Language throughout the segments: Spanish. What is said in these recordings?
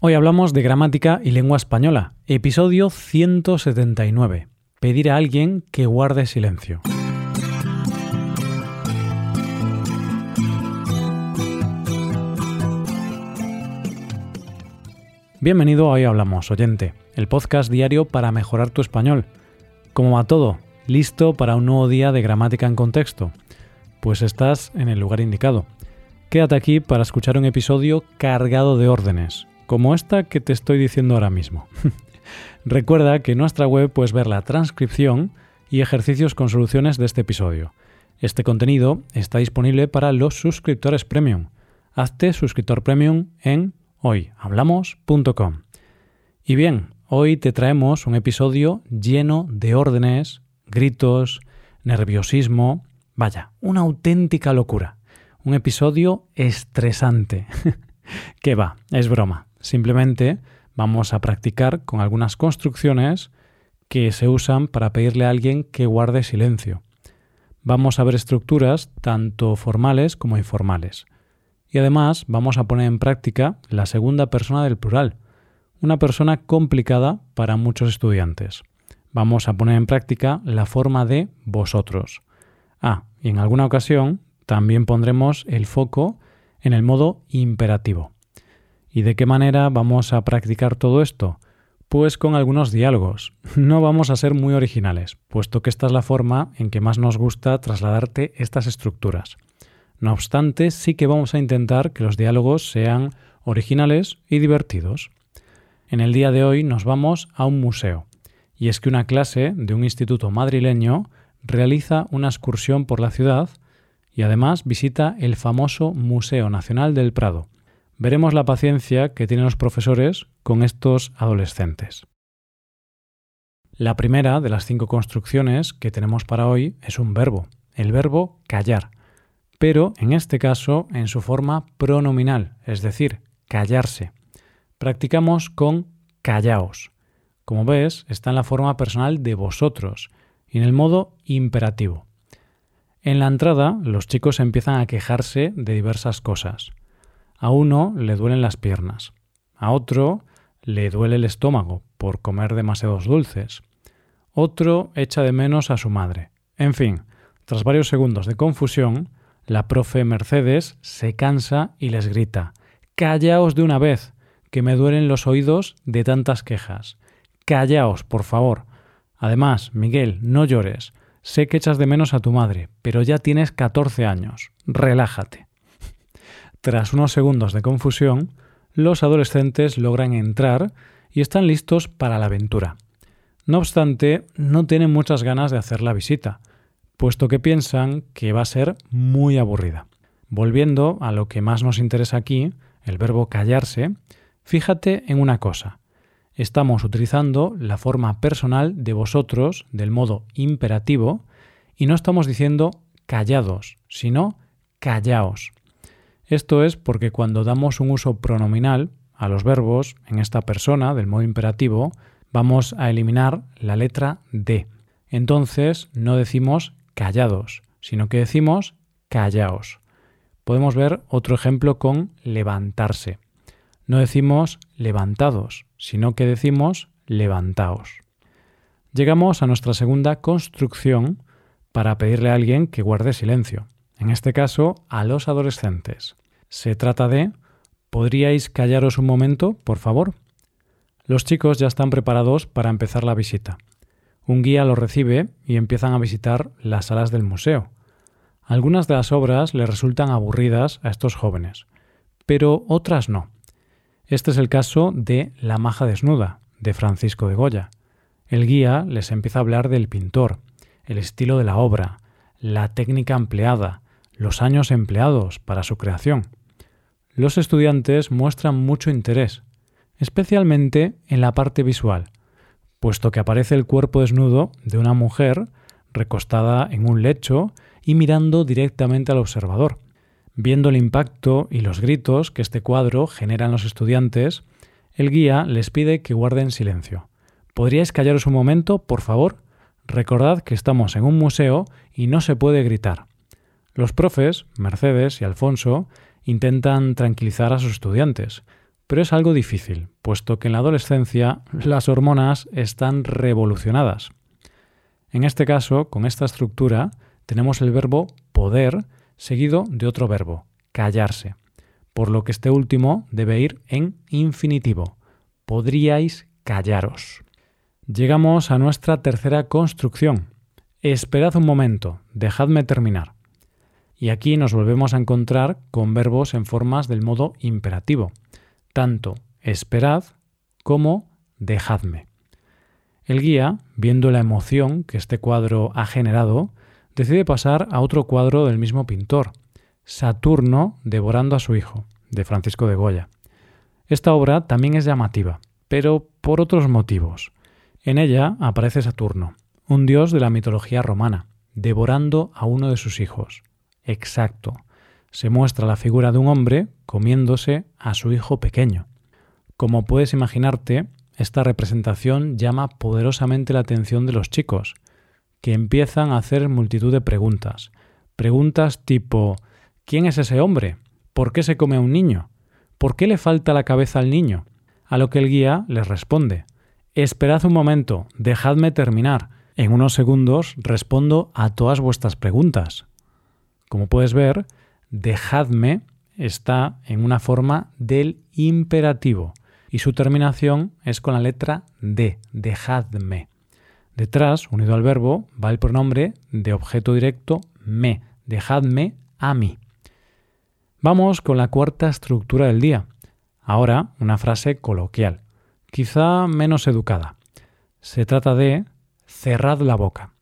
Hoy hablamos de gramática y lengua española, episodio 179. Pedir a alguien que guarde silencio. Bienvenido a Hoy Hablamos, oyente, el podcast diario para mejorar tu español. ¿Cómo va todo? ¿Listo para un nuevo día de gramática en contexto? Pues estás en el lugar indicado. Quédate aquí para escuchar un episodio cargado de órdenes, como esta que te estoy diciendo ahora mismo. Recuerda que en nuestra web puedes ver la transcripción y ejercicios con soluciones de este episodio. Este contenido está disponible para los suscriptores premium. Hazte suscriptor premium en hoyhablamos.com. Y bien, hoy te traemos un episodio lleno de órdenes, gritos, nerviosismo, vaya, una auténtica locura. Un episodio estresante. ¿Qué va? Es broma. Simplemente vamos a practicar con algunas construcciones que se usan para pedirle a alguien que guarde silencio. Vamos a ver estructuras tanto formales como informales. Y además vamos a poner en práctica la segunda persona del plural, una persona complicada para muchos estudiantes. Vamos a poner en práctica la forma de vosotros. Ah, y en alguna ocasión también pondremos el foco en el modo imperativo. ¿Y de qué manera vamos a practicar todo esto? Pues con algunos diálogos. No vamos a ser muy originales, puesto que esta es la forma en que más nos gusta trasladarte estas estructuras. No obstante, sí que vamos a intentar que los diálogos sean originales y divertidos. En el día de hoy nos vamos a un museo, y es que una clase de un instituto madrileño realiza una excursión por la ciudad y además visita el famoso Museo Nacional del Prado, veremos la paciencia que tienen los profesores con estos adolescentes. La primera de las cinco construcciones que tenemos para hoy es un verbo, el verbo callar, pero en este caso en su forma pronominal, es decir, callarse. Practicamos con callaos. Como ves, está en la forma personal de vosotros y en el modo imperativo. En la entrada, los chicos empiezan a quejarse de diversas cosas. A uno le duelen las piernas, a otro le duele el estómago por comer demasiados dulces, otro echa de menos a su madre. En fin, tras varios segundos de confusión, la profe Mercedes se cansa y les grita Callaos de una vez, que me duelen los oídos de tantas quejas. Callaos, por favor. Además, Miguel, no llores. Sé que echas de menos a tu madre, pero ya tienes 14 años. Relájate. Tras unos segundos de confusión, los adolescentes logran entrar y están listos para la aventura. No obstante, no tienen muchas ganas de hacer la visita, puesto que piensan que va a ser muy aburrida. Volviendo a lo que más nos interesa aquí, el verbo callarse, fíjate en una cosa. Estamos utilizando la forma personal de vosotros del modo imperativo y no estamos diciendo callados, sino callaos. Esto es porque cuando damos un uso pronominal a los verbos en esta persona del modo imperativo, vamos a eliminar la letra D. Entonces no decimos callados, sino que decimos callaos. Podemos ver otro ejemplo con levantarse. No decimos levantados, sino que decimos levantaos. Llegamos a nuestra segunda construcción para pedirle a alguien que guarde silencio en este caso a los adolescentes. Se trata de ¿Podríais callaros un momento, por favor? Los chicos ya están preparados para empezar la visita. Un guía los recibe y empiezan a visitar las salas del museo. Algunas de las obras les resultan aburridas a estos jóvenes, pero otras no. Este es el caso de La maja desnuda, de Francisco de Goya. El guía les empieza a hablar del pintor, el estilo de la obra, la técnica empleada, los años empleados para su creación. Los estudiantes muestran mucho interés, especialmente en la parte visual, puesto que aparece el cuerpo desnudo de una mujer recostada en un lecho y mirando directamente al observador. Viendo el impacto y los gritos que este cuadro genera en los estudiantes, el guía les pide que guarden silencio. ¿Podríais callaros un momento, por favor? Recordad que estamos en un museo y no se puede gritar. Los profes, Mercedes y Alfonso, intentan tranquilizar a sus estudiantes, pero es algo difícil, puesto que en la adolescencia las hormonas están revolucionadas. En este caso, con esta estructura, tenemos el verbo poder seguido de otro verbo, callarse, por lo que este último debe ir en infinitivo. Podríais callaros. Llegamos a nuestra tercera construcción. Esperad un momento, dejadme terminar. Y aquí nos volvemos a encontrar con verbos en formas del modo imperativo, tanto esperad como dejadme. El guía, viendo la emoción que este cuadro ha generado, decide pasar a otro cuadro del mismo pintor, Saturno devorando a su hijo, de Francisco de Goya. Esta obra también es llamativa, pero por otros motivos. En ella aparece Saturno, un dios de la mitología romana, devorando a uno de sus hijos. Exacto. Se muestra la figura de un hombre comiéndose a su hijo pequeño. Como puedes imaginarte, esta representación llama poderosamente la atención de los chicos, que empiezan a hacer multitud de preguntas. Preguntas tipo ¿Quién es ese hombre? ¿Por qué se come a un niño? ¿Por qué le falta la cabeza al niño? A lo que el guía les responde Esperad un momento, dejadme terminar. En unos segundos respondo a todas vuestras preguntas. Como puedes ver, dejadme está en una forma del imperativo y su terminación es con la letra D, dejadme. Detrás, unido al verbo, va el pronombre de objeto directo me, dejadme a mí. Vamos con la cuarta estructura del día. Ahora una frase coloquial, quizá menos educada. Se trata de cerrad la boca.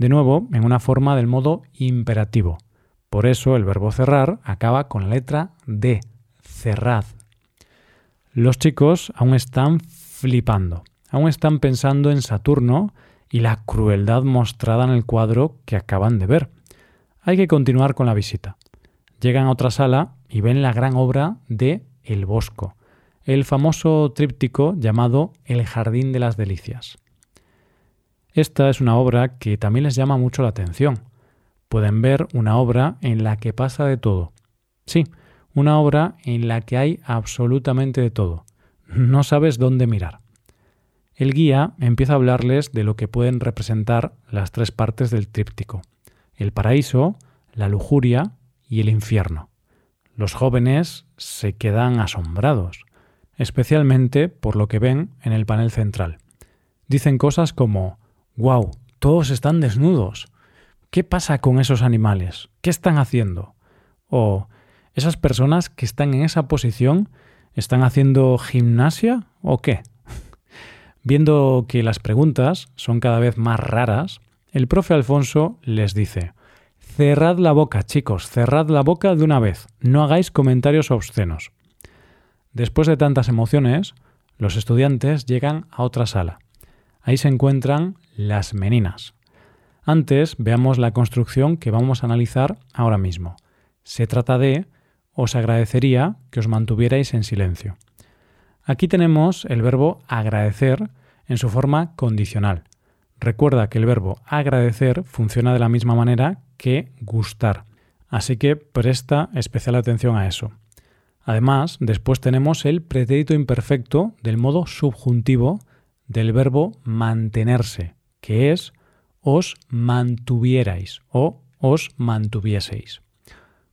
De nuevo, en una forma del modo imperativo. Por eso el verbo cerrar acaba con la letra D, cerrad. Los chicos aún están flipando, aún están pensando en Saturno y la crueldad mostrada en el cuadro que acaban de ver. Hay que continuar con la visita. Llegan a otra sala y ven la gran obra de El Bosco, el famoso tríptico llamado El Jardín de las Delicias. Esta es una obra que también les llama mucho la atención. Pueden ver una obra en la que pasa de todo. Sí, una obra en la que hay absolutamente de todo. No sabes dónde mirar. El guía empieza a hablarles de lo que pueden representar las tres partes del tríptico. El paraíso, la lujuria y el infierno. Los jóvenes se quedan asombrados, especialmente por lo que ven en el panel central. Dicen cosas como ¡Wow! Todos están desnudos. ¿Qué pasa con esos animales? ¿Qué están haciendo? O ¿esas personas que están en esa posición están haciendo gimnasia o qué? Viendo que las preguntas son cada vez más raras, el profe Alfonso les dice Cerrad la boca, chicos, cerrad la boca de una vez, no hagáis comentarios obscenos. Después de tantas emociones, los estudiantes llegan a otra sala. Ahí se encuentran las meninas. Antes veamos la construcción que vamos a analizar ahora mismo. Se trata de os agradecería que os mantuvierais en silencio. Aquí tenemos el verbo agradecer en su forma condicional. Recuerda que el verbo agradecer funciona de la misma manera que gustar. Así que presta especial atención a eso. Además, después tenemos el pretérito imperfecto del modo subjuntivo del verbo mantenerse, que es os mantuvierais o os mantuvieseis.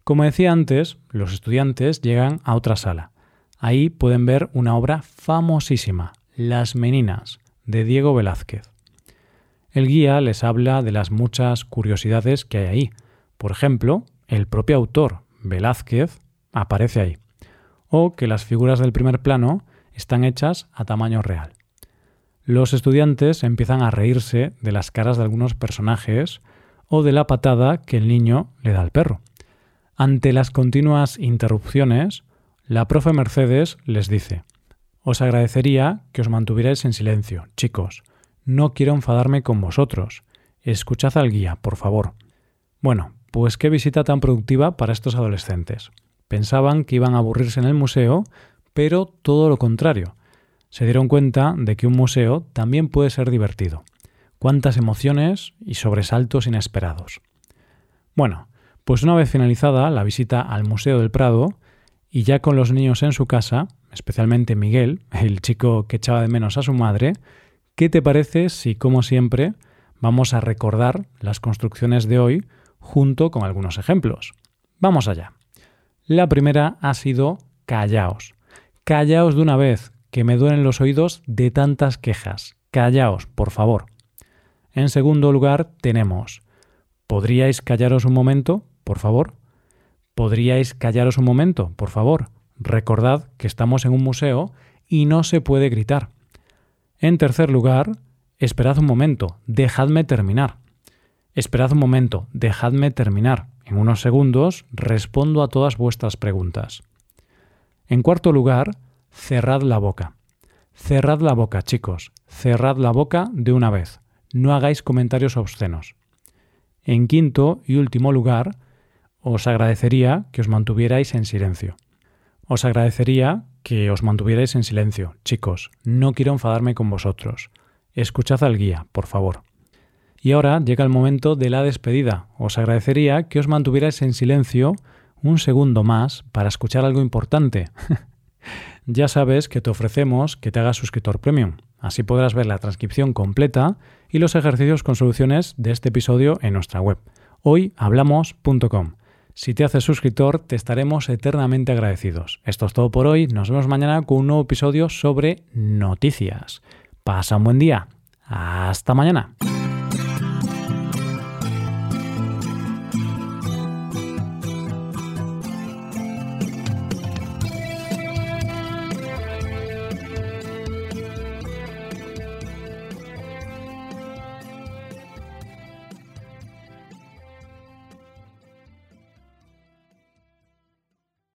Como decía antes, los estudiantes llegan a otra sala. Ahí pueden ver una obra famosísima, Las Meninas, de Diego Velázquez. El guía les habla de las muchas curiosidades que hay ahí. Por ejemplo, el propio autor, Velázquez, aparece ahí. O que las figuras del primer plano están hechas a tamaño real. Los estudiantes empiezan a reírse de las caras de algunos personajes o de la patada que el niño le da al perro. Ante las continuas interrupciones, la profe Mercedes les dice, Os agradecería que os mantuvierais en silencio, chicos. No quiero enfadarme con vosotros. Escuchad al guía, por favor. Bueno, pues qué visita tan productiva para estos adolescentes. Pensaban que iban a aburrirse en el museo, pero todo lo contrario. Se dieron cuenta de que un museo también puede ser divertido. Cuántas emociones y sobresaltos inesperados. Bueno, pues una vez finalizada la visita al Museo del Prado, Y ya con los niños en su casa, especialmente Miguel, el chico que echaba de menos a su madre, ¿qué te parece si, como siempre, vamos a recordar las construcciones de hoy junto con algunos ejemplos? Vamos allá. La primera ha sido callaos. Callaos de una vez, que me duelen los oídos de tantas quejas. Callaos, por favor. En segundo lugar tenemos, ¿podríais callaros un momento, por favor? ¿Podríais callaros un momento, por favor? Recordad que estamos en un museo y no se puede gritar. En tercer lugar, esperad un momento, dejadme terminar. Esperad un momento, dejadme terminar. En unos segundos respondo a todas vuestras preguntas. En cuarto lugar, cerrad la boca. Cerrad la boca, chicos. Cerrad la boca de una vez. No hagáis comentarios obscenos. En quinto y último lugar, os agradecería que os mantuvierais en silencio. Os agradecería que os mantuvierais en silencio. Chicos, no quiero enfadarme con vosotros. Escuchad al guía, por favor. Y ahora llega el momento de la despedida. Os agradecería que os mantuvierais en silencio un segundo más para escuchar algo importante. ya sabes que te ofrecemos que te hagas suscriptor premium. Así podrás ver la transcripción completa y los ejercicios con soluciones de este episodio en nuestra web, hoyhablamos.com. Si te haces suscriptor, te estaremos eternamente agradecidos. Esto es todo por hoy. Nos vemos mañana con un nuevo episodio sobre noticias. Pasa un buen día. Hasta mañana.